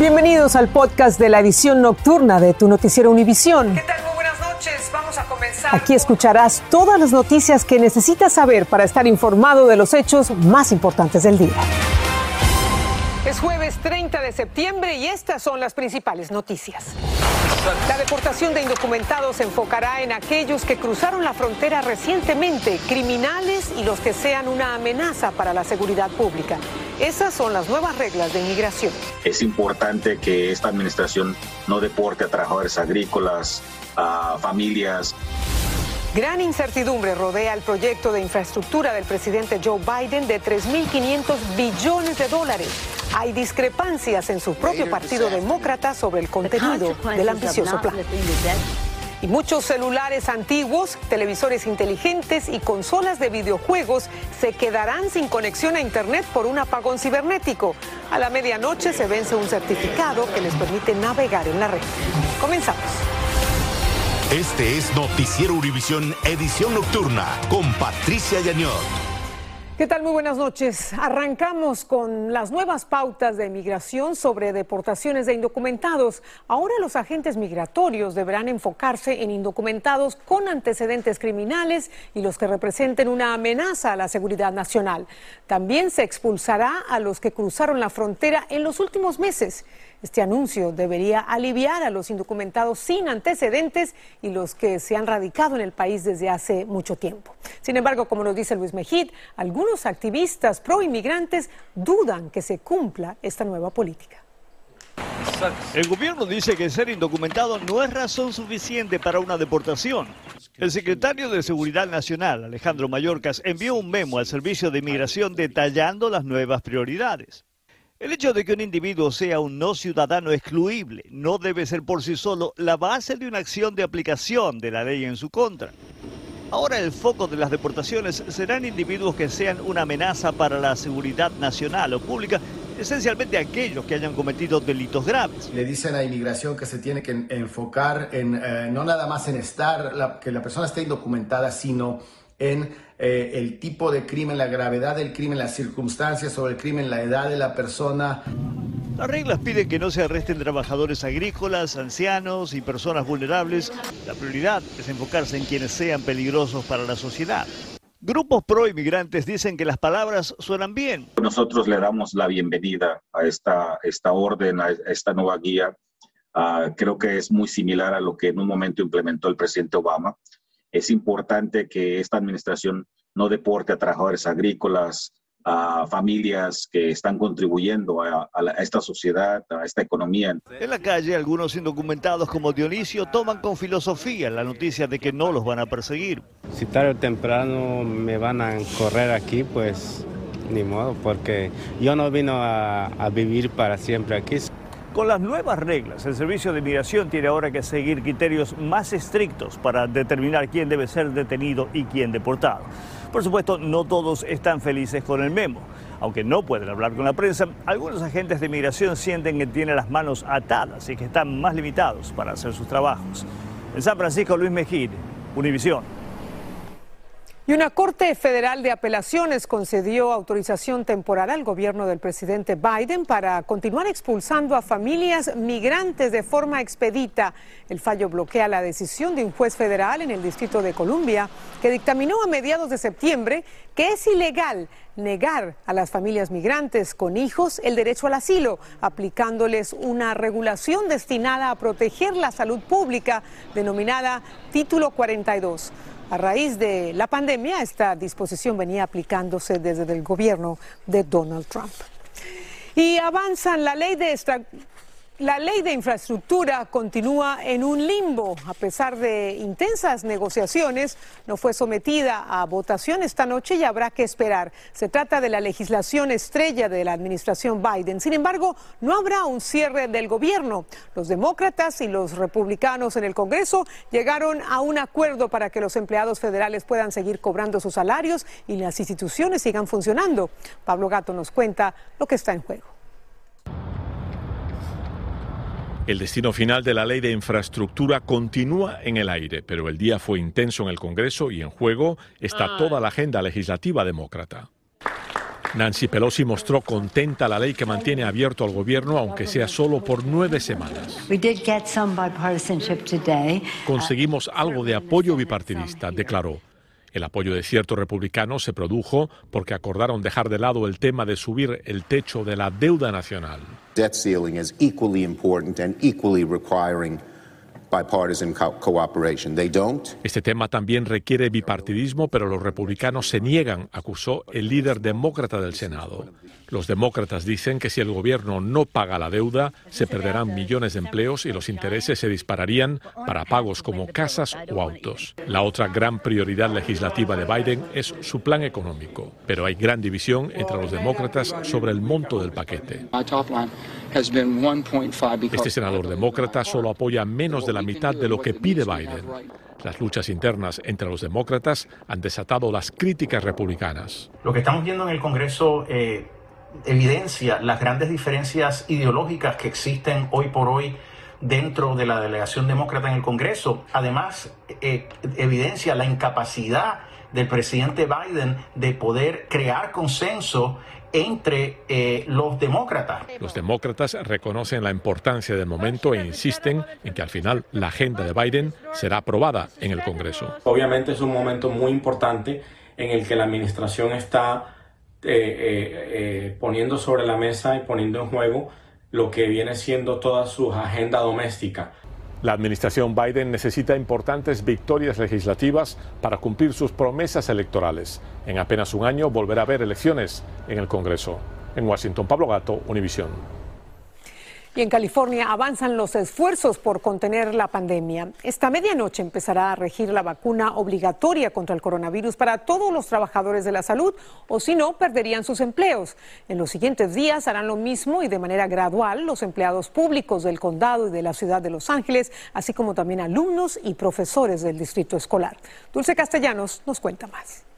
Bienvenidos al podcast de la edición nocturna de tu noticiero Univisión. ¿Qué tal? Muy buenas noches. Vamos a comenzar. Aquí escucharás todas las noticias que necesitas saber para estar informado de los hechos más importantes del día. Es jueves 30 de septiembre y estas son las principales noticias. La deportación de indocumentados se enfocará en aquellos que cruzaron la frontera recientemente, criminales y los que sean una amenaza para la seguridad pública. Esas son las nuevas reglas de inmigración. Es importante que esta administración no deporte a trabajadores agrícolas, a familias. Gran incertidumbre rodea el proyecto de infraestructura del presidente Joe Biden de 3.500 billones de dólares. Hay discrepancias en su propio partido demócrata sobre el contenido del ambicioso plan. Y muchos celulares antiguos, televisores inteligentes y consolas de videojuegos se quedarán sin conexión a Internet por un apagón cibernético. A la medianoche se vence un certificado que les permite navegar en la red. Comenzamos. Este es Noticiero Univisión Edición Nocturna con Patricia Yañot. ¿Qué tal? Muy buenas noches. Arrancamos con las nuevas pautas de migración sobre deportaciones de indocumentados. Ahora los agentes migratorios deberán enfocarse en indocumentados con antecedentes criminales y los que representen una amenaza a la seguridad nacional. También se expulsará a los que cruzaron la frontera en los últimos meses. Este anuncio debería aliviar a los indocumentados sin antecedentes y los que se han radicado en el país desde hace mucho tiempo. Sin embargo, como nos dice Luis Mejid, algunos activistas pro inmigrantes dudan que se cumpla esta nueva política. El gobierno dice que ser indocumentado no es razón suficiente para una deportación. El secretario de Seguridad Nacional, Alejandro Mayorkas, envió un memo al Servicio de Inmigración detallando las nuevas prioridades. El hecho de que un individuo sea un no ciudadano excluible no debe ser por sí solo la base de una acción de aplicación de la ley en su contra. Ahora el foco de las deportaciones serán individuos que sean una amenaza para la seguridad nacional o pública, esencialmente aquellos que hayan cometido delitos graves. Le dicen a inmigración que se tiene que enfocar en eh, no nada más en estar, que la persona esté indocumentada, sino en eh, el tipo de crimen, la gravedad del crimen, las circunstancias sobre el crimen, la edad de la persona. Las reglas piden que no se arresten trabajadores agrícolas, ancianos y personas vulnerables. La prioridad es enfocarse en quienes sean peligrosos para la sociedad. Grupos pro inmigrantes dicen que las palabras suenan bien. Nosotros le damos la bienvenida a esta, esta orden, a esta nueva guía. Ah, creo que es muy similar a lo que en un momento implementó el presidente Obama es importante que esta administración no deporte a trabajadores agrícolas, a familias que están contribuyendo a, esta sociedad, a esta economía. En la calle, algunos indocumentados como Dionisio toman con filosofía la noticia de que no los van a perseguir. Si tarde o temprano me van a correr aquí, pues ni modo, porque yo no vino a vivir para siempre aquí. Con las nuevas reglas, el Servicio de Inmigración tiene ahora que seguir criterios más estrictos para determinar quién debe ser detenido y quién deportado. Por supuesto, no todos están felices con el memo. Aunque no pueden hablar con la prensa, algunos agentes de inmigración sienten que tienen las manos atadas y que están más limitados para hacer sus trabajos. En San Francisco, Luis Mejid, Univisión. Y una Corte Federal de Apelaciones concedió autorización temporal al gobierno del presidente Biden para continuar expulsando a familias migrantes de forma expedita. El fallo bloquea la decisión de un juez federal en el Distrito de Columbia que dictaminó a mediados de septiembre que es ilegal negar a las familias migrantes con hijos el derecho al asilo, aplicándoles una regulación destinada a proteger la salud pública denominada Título 42. A raíz de la pandemia, esta disposición venía aplicándose desde el gobierno de Donald Trump. Y avanzan la ley de la ley de infraestructura continúa en un limbo. A pesar de intensas negociaciones, no fue sometida a votación esta noche y habrá que esperar. Se trata de la legislación estrella de la administración Biden. Sin embargo, no habrá un cierre del gobierno. Los demócratas y los republicanos en el Congreso llegaron a un acuerdo para que los empleados federales puedan seguir cobrando sus salarios y las instituciones sigan funcionando. Pablo Gato nos cuenta lo que está en juego. El destino final de la ley de infraestructura continúa en el aire, pero el día fue intenso en el Congreso y en juego está toda la agenda legislativa demócrata. Nancy Pelosi mostró contenta la ley que mantiene abierto al gobierno, aunque sea solo por nueve semanas. Conseguimos algo de apoyo bipartidista, declaró. El apoyo de ciertos republicanos se produjo porque acordaron dejar de lado el tema de subir el techo de la deuda nacional. Debt ceiling is equally important and equally requiring este tema también requiere bipartidismo, pero los republicanos se niegan, acusó el líder demócrata del Senado. Los demócratas dicen que si el gobierno no paga la deuda, se perderán millones de empleos y los intereses se dispararían para pagos como casas o autos. La otra gran prioridad legislativa de Biden es su plan económico, pero hay gran división entre los demócratas sobre el monto del paquete. Este senador demócrata solo apoya menos de la mitad de lo que pide Biden. Las luchas internas entre los demócratas han desatado las críticas republicanas. Lo que estamos viendo en el Congreso eh, evidencia las grandes diferencias ideológicas que existen hoy por hoy dentro de la delegación demócrata en el Congreso. Además, eh, evidencia la incapacidad del presidente Biden de poder crear consenso entre eh, los demócratas. Los demócratas reconocen la importancia del momento e insisten en que al final la agenda de Biden será aprobada en el Congreso. Obviamente es un momento muy importante en el que la administración está eh, eh, poniendo sobre la mesa y poniendo en juego lo que viene siendo toda su agenda doméstica. La administración Biden necesita importantes victorias legislativas para cumplir sus promesas electorales. En apenas un año volverá a haber elecciones en el Congreso. En Washington, Pablo Gato, Univisión. Y en California avanzan los esfuerzos por contener la pandemia. Esta medianoche empezará a regir la vacuna obligatoria contra el coronavirus para todos los trabajadores de la salud o si no, perderían sus empleos. En los siguientes días harán lo mismo y de manera gradual los empleados públicos del condado y de la ciudad de Los Ángeles, así como también alumnos y profesores del distrito escolar. Dulce Castellanos nos cuenta más.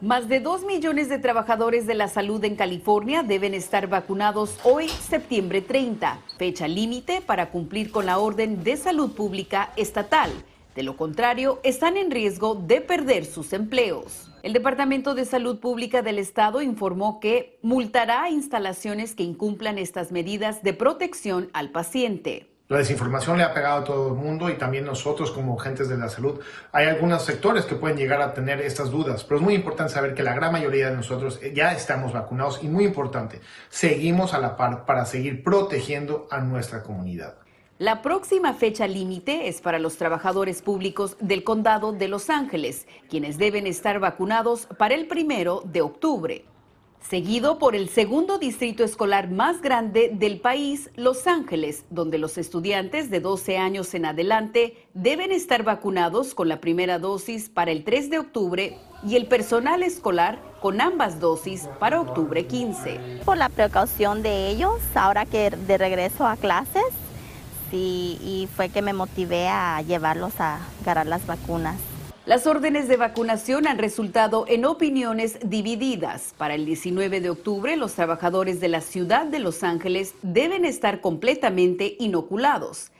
Más de dos millones de trabajadores de la salud en California deben estar vacunados hoy, septiembre 30, fecha límite para cumplir con la orden de salud pública estatal. De lo contrario, están en riesgo de perder sus empleos. El Departamento de Salud Pública del Estado informó que multará a instalaciones que incumplan estas medidas de protección al paciente. La desinformación le ha pegado a todo el mundo y también nosotros como agentes de la salud. Hay algunos sectores que pueden llegar a tener estas dudas, pero es muy importante saber que la gran mayoría de nosotros ya estamos vacunados y muy importante, seguimos a la par para seguir protegiendo a nuestra comunidad. La próxima fecha límite es para los trabajadores públicos del condado de Los Ángeles, quienes deben estar vacunados para el primero de octubre seguido por el segundo distrito escolar más grande del país, Los Ángeles, donde los estudiantes de 12 años en adelante deben estar vacunados con la primera dosis para el 3 de octubre y el personal escolar con ambas dosis para octubre 15. Por la precaución de ellos, ahora que de regreso a clases, sí, y fue que me motivé a llevarlos a agarrar las vacunas. Las órdenes de vacunación han resultado en opiniones divididas. Para el 19 de octubre, los trabajadores de la ciudad de Los Ángeles deben estar completamente inoculados.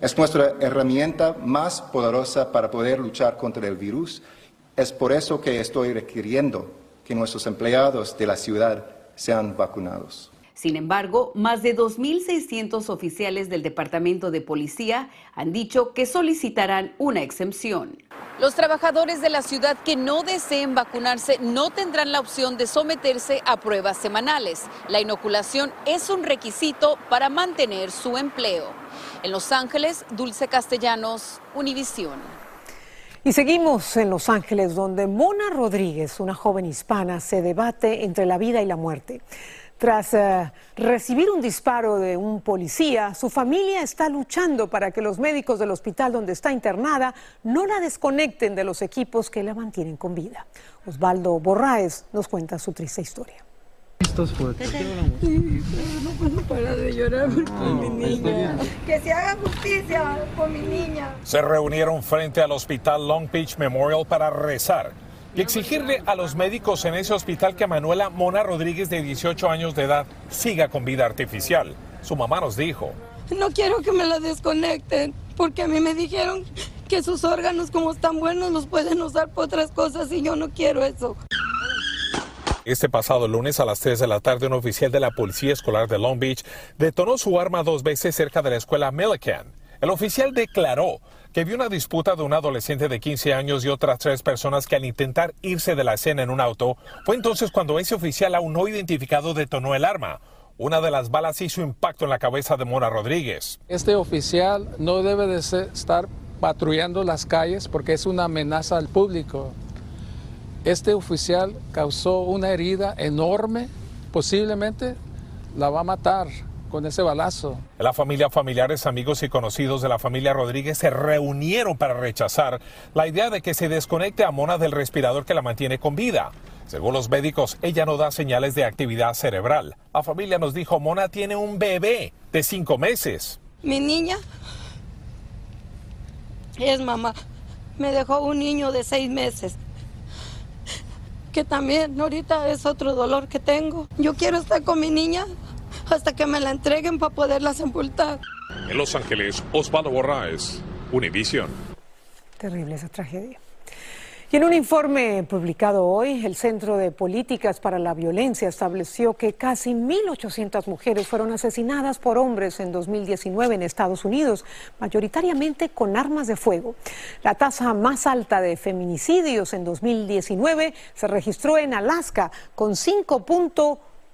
Es nuestra herramienta más poderosa para poder luchar contra el virus. Es por eso que estoy requiriendo que nuestros empleados de la ciudad sean vacunados. Sin embargo, más de 2.600 oficiales del Departamento de Policía han dicho que solicitarán una exención. Los trabajadores de la ciudad que no deseen vacunarse no tendrán la opción de someterse a pruebas semanales. La inoculación es un requisito para mantener su empleo. En Los Ángeles, Dulce Castellanos, Univisión. Y seguimos en Los Ángeles, donde Mona Rodríguez, una joven hispana, se debate entre la vida y la muerte. Tras eh, recibir un disparo de un policía, su familia está luchando para que los médicos del hospital donde está internada no la desconecten de los equipos que la mantienen con vida. Osvaldo Borraes nos cuenta su triste historia. no puedo parar de llorar por mi niña. Que se haga justicia por mi niña. Se reunieron frente al hospital Long Beach Memorial para rezar y exigirle a los médicos en ese hospital que Manuela Mona Rodríguez, de 18 años de edad, siga con vida artificial. Su mamá nos dijo. No quiero que me la desconecten, porque a mí me dijeron que sus órganos como están buenos los pueden usar por otras cosas y yo no quiero eso. Este pasado lunes a las 3 de la tarde, un oficial de la Policía Escolar de Long Beach detonó su arma dos veces cerca de la escuela Millikan. El oficial declaró que vio una disputa de un adolescente de 15 años y otras tres personas que al intentar irse de la escena en un auto, fue entonces cuando ese oficial aún no identificado detonó el arma. Una de las balas hizo impacto en la cabeza de Mona Rodríguez. Este oficial no debe de estar patrullando las calles porque es una amenaza al público. Este oficial causó una herida enorme, posiblemente la va a matar con ese balazo. La familia, familiares, amigos y conocidos de la familia Rodríguez se reunieron para rechazar la idea de que se desconecte a Mona del respirador que la mantiene con vida. Según los médicos, ella no da señales de actividad cerebral. La familia nos dijo, Mona tiene un bebé de cinco meses. Mi niña es mamá. Me dejó un niño de seis meses que también ahorita es otro dolor que tengo. Yo quiero estar con mi niña hasta que me la entreguen para poderla sepultar. En Los Ángeles, Osvaldo Borraes, Univision. Terrible esa tragedia. Y en un informe publicado hoy, el Centro de Políticas para la Violencia estableció que casi 1.800 mujeres fueron asesinadas por hombres en 2019 en Estados Unidos, mayoritariamente con armas de fuego. La tasa más alta de feminicidios en 2019 se registró en Alaska, con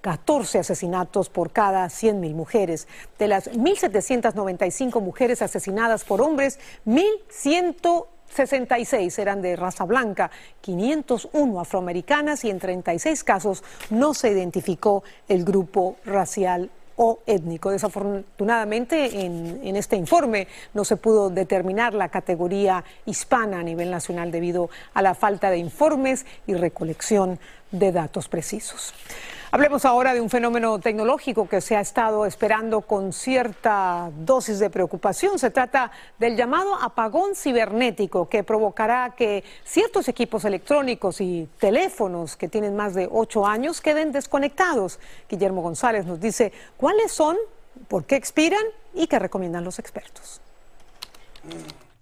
5.14 asesinatos por cada 100.000 mujeres. De las 1.795 mujeres asesinadas por hombres, 1.100 66 eran de raza blanca, 501 afroamericanas y en 36 casos no se identificó el grupo racial o étnico. Desafortunadamente, en, en, este informe no se pudo determinar la categoría hispana a nivel nacional debido a la falta de informes y recolección de datos precisos. Hablemos ahora de un fenómeno tecnológico que se ha estado esperando con cierta dosis de preocupación. Se trata del llamado apagón cibernético que provocará que ciertos equipos electrónicos y teléfonos que tienen más de ocho años queden desconectados. Guillermo González nos dice cuáles son, por qué expiran y qué recomiendan los expertos.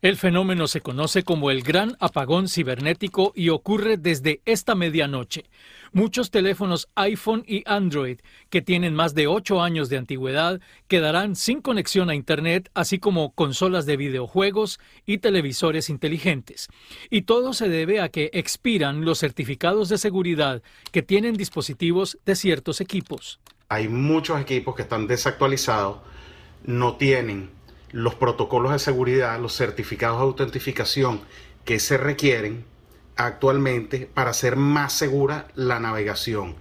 El fenómeno se conoce como el gran apagón cibernético y ocurre desde esta medianoche. Muchos teléfonos iPhone y Android que tienen más de 8 años de antigüedad quedarán sin conexión a Internet, así como consolas de videojuegos y televisores inteligentes. Y todo se debe a que expiran los certificados de seguridad que tienen dispositivos de ciertos equipos. Hay muchos equipos que están desactualizados, no tienen los protocolos de seguridad, los certificados de autentificación que se requieren actualmente para hacer más segura la navegación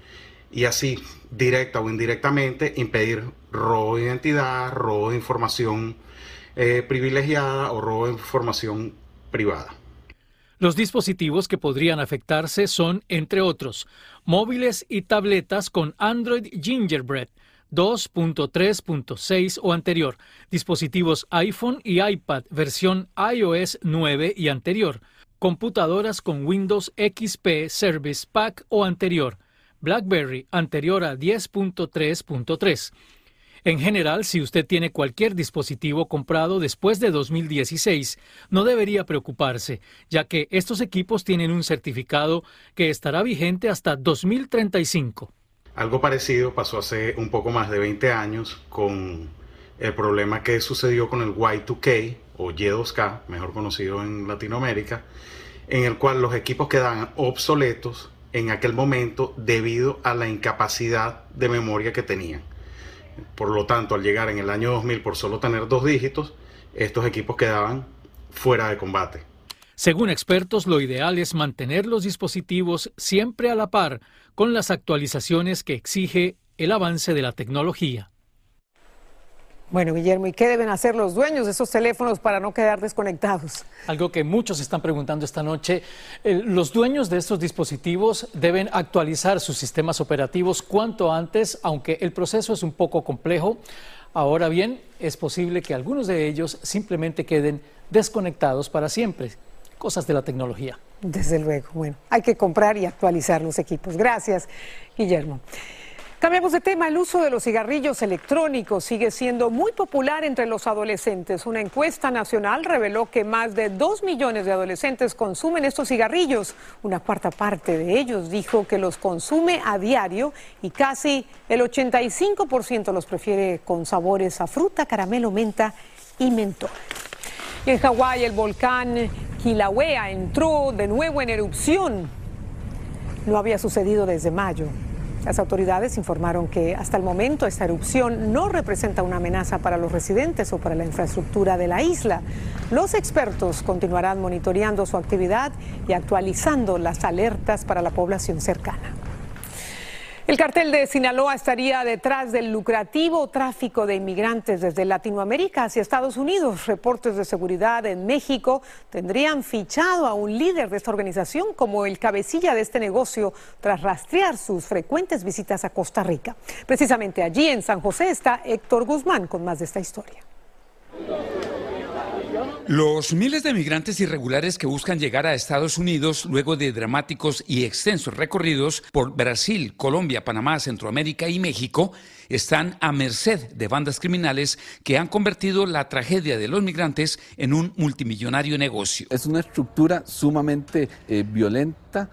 y así, directa o indirectamente, impedir robo de identidad, robo de información eh, privilegiada o robo de información privada. Los dispositivos que podrían afectarse son, entre otros, móviles y tabletas con Android Gingerbread 2.3.6 o anterior, dispositivos iPhone y iPad versión iOS 9 y anterior, computadoras con Windows XP Service Pack o anterior, BlackBerry anterior a 10.3.3. En general, si usted tiene cualquier dispositivo comprado después de 2016, no debería preocuparse, ya que estos equipos tienen un certificado que estará vigente hasta 2035. Algo parecido pasó hace un poco más de 20 años con el problema que sucedió con el Y2K o Y2K, mejor conocido en Latinoamérica, en el cual los equipos quedaban obsoletos en aquel momento debido a la incapacidad de memoria que tenían. Por lo tanto, al llegar en el año 2000 por solo tener dos dígitos, estos equipos quedaban fuera de combate. Según expertos, lo ideal es mantener los dispositivos siempre a la par con las actualizaciones que exige el avance de la tecnología. Bueno, Guillermo, ¿y qué deben hacer los dueños de esos teléfonos para no quedar desconectados? Algo que muchos están preguntando esta noche. los dueños de estos dispositivos deben actualizar sus sistemas operativos cuanto antes, aunque el proceso es un poco complejo. Ahora bien, es posible que algunos de ellos simplemente queden desconectados para siempre. Cosas de la tecnología. Desde luego, bueno, hay que comprar y actualizar los equipos. Gracias, Guillermo. Cambiamos de tema. El uso de los cigarrillos electrónicos sigue siendo muy popular entre los adolescentes. Una encuesta nacional reveló que más de dos millones de adolescentes consumen estos cigarrillos. Una cuarta parte de ellos dijo que los consume a diario y casi el 85% los prefiere con sabores a fruta, caramelo, menta y mentol. En Hawái el volcán Kilauea entró de nuevo en erupción. No había sucedido desde mayo. Las autoridades informaron que hasta el momento esta erupción no representa una amenaza para los residentes o para la infraestructura de la isla. Los expertos continuarán monitoreando su actividad y actualizando las alertas para la población cercana. El cartel de Sinaloa estaría detrás del lucrativo tráfico de inmigrantes desde Latinoamérica hacia Estados Unidos. Reportes de seguridad en México tendrían fichado a un líder de esta organización como el cabecilla de este negocio tras rastrear sus frecuentes visitas a Costa Rica. Precisamente allí en San José está Héctor Guzmán con más de esta historia. Los miles de migrantes irregulares que buscan llegar a Estados Unidos luego de dramáticos y extensos recorridos por Brasil, Colombia, Panamá, Centroamérica y México están a merced de bandas criminales que han convertido la tragedia de los migrantes en un multimillonario negocio. Es una estructura sumamente eh, violenta.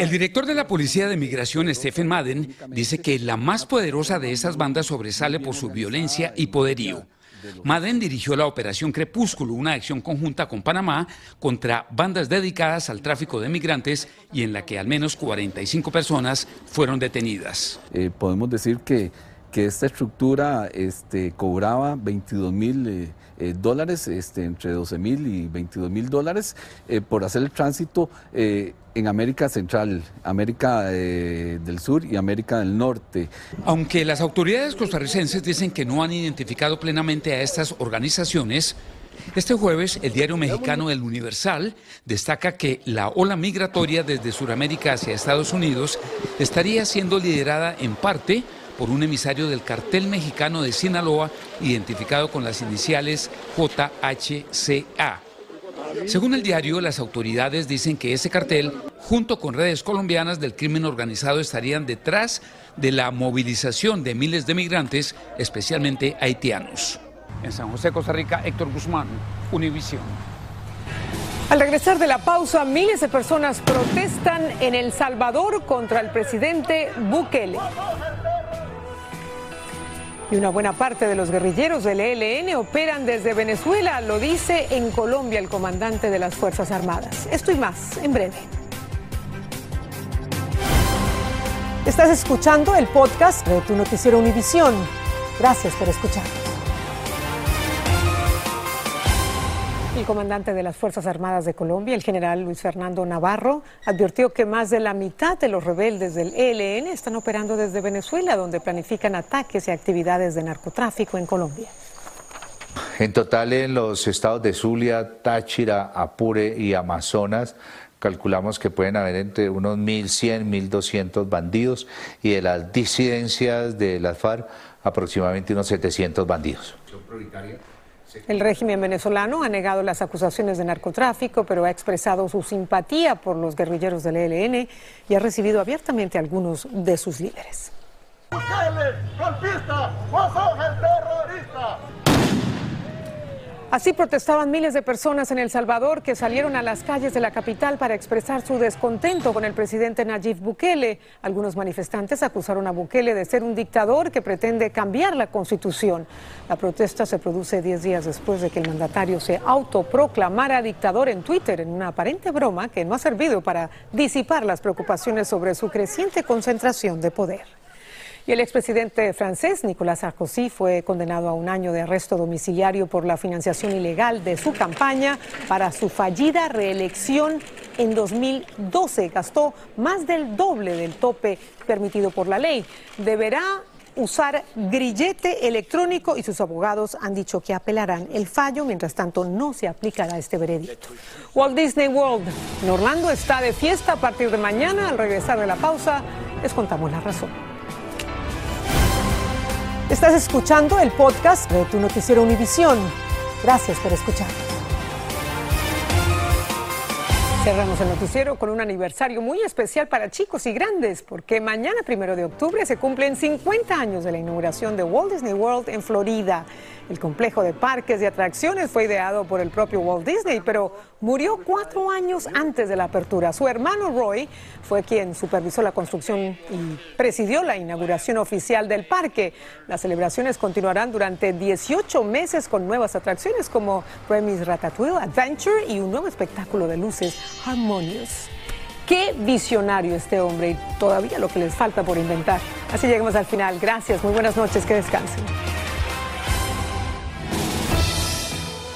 El director de la Policía de Migración, Stephen Madden, dice que la más poderosa de esas bandas sobresale por su violencia y poderío. Madden dirigió la Operación Crepúsculo, una acción conjunta con Panamá contra bandas dedicadas al tráfico de migrantes y en la que al menos 45 personas fueron detenidas. Eh, podemos decir que, que esta estructura este, cobraba 22 mil eh, eh, dólares, este, entre 12 mil y 22 mil dólares, por hacer el tránsito en América Central, América eh, del Sur y América del Norte. Aunque las autoridades costarricenses dicen que no han identificado plenamente a estas organizaciones, este jueves el diario mexicano El Universal destaca que la ola migratoria desde Sudamérica hacia Estados Unidos estaría siendo liderada en parte por un emisario del cartel mexicano de Sinaloa identificado con las iniciales JHCA. Según el diario, las autoridades dicen que ese cartel, junto con redes colombianas del crimen organizado, estarían detrás de la movilización de miles de migrantes, especialmente haitianos. En San José, Costa Rica, Héctor Guzmán, Univisión. Al regresar de la pausa, miles de personas protestan en El Salvador contra el presidente Bukele. Y una buena parte de los guerrilleros del ELN operan desde Venezuela, lo dice en Colombia el comandante de las Fuerzas Armadas. Esto y más en breve. Estás escuchando el podcast de tu noticiero Univisión. Gracias por escuchar. El comandante de las Fuerzas Armadas de Colombia, el general Luis Fernando Navarro, advirtió que más de la mitad de los rebeldes del ELN están operando desde Venezuela, donde planifican ataques y actividades de narcotráfico en Colombia. En total, en los estados de Zulia, Táchira, Apure y Amazonas, calculamos que pueden haber entre unos 1.100, 1.200 bandidos y de las disidencias de las FARC aproximadamente unos 700 bandidos. El régimen venezolano ha negado las acusaciones de narcotráfico, pero ha expresado su simpatía por los guerrilleros del ELN y ha recibido abiertamente a algunos de sus líderes. Así protestaban miles de personas en El Salvador que salieron a las calles de la capital para expresar su descontento con el presidente Nayib Bukele. Algunos manifestantes acusaron a Bukele de ser un dictador que pretende cambiar la constitución. La protesta se produce diez días después de que el mandatario se autoproclamara dictador en Twitter en una aparente broma que no ha servido para disipar las preocupaciones sobre su creciente concentración de poder. Y el expresidente francés Nicolas Sarkozy fue condenado a un año de arresto domiciliario por la financiación ilegal de su campaña para su fallida reelección en 2012. Gastó más del doble del tope permitido por la ley. Deberá usar grillete electrónico y sus abogados han dicho que apelarán el fallo. Mientras tanto, no se aplicará este veredicto. Walt Disney World en Orlando está de fiesta a partir de mañana. Al regresar de la pausa, les contamos la razón. Estás escuchando el podcast de tu noticiero Univisión. Gracias por escuchar. Cerramos el noticiero con un aniversario muy especial para chicos y grandes, porque mañana, primero de octubre, se cumplen 50 años de la inauguración de Walt Disney World en Florida. El complejo de parques y atracciones fue ideado por el propio Walt Disney, pero murió cuatro años antes de la apertura. Su hermano Roy fue quien supervisó la construcción y presidió la inauguración oficial del parque. Las celebraciones continuarán durante 18 meses con nuevas atracciones como Remy's Ratatouille Adventure y un nuevo espectáculo de luces Harmonious. Qué visionario este hombre y todavía lo que les falta por inventar. Así llegamos al final. Gracias, muy buenas noches, que descansen.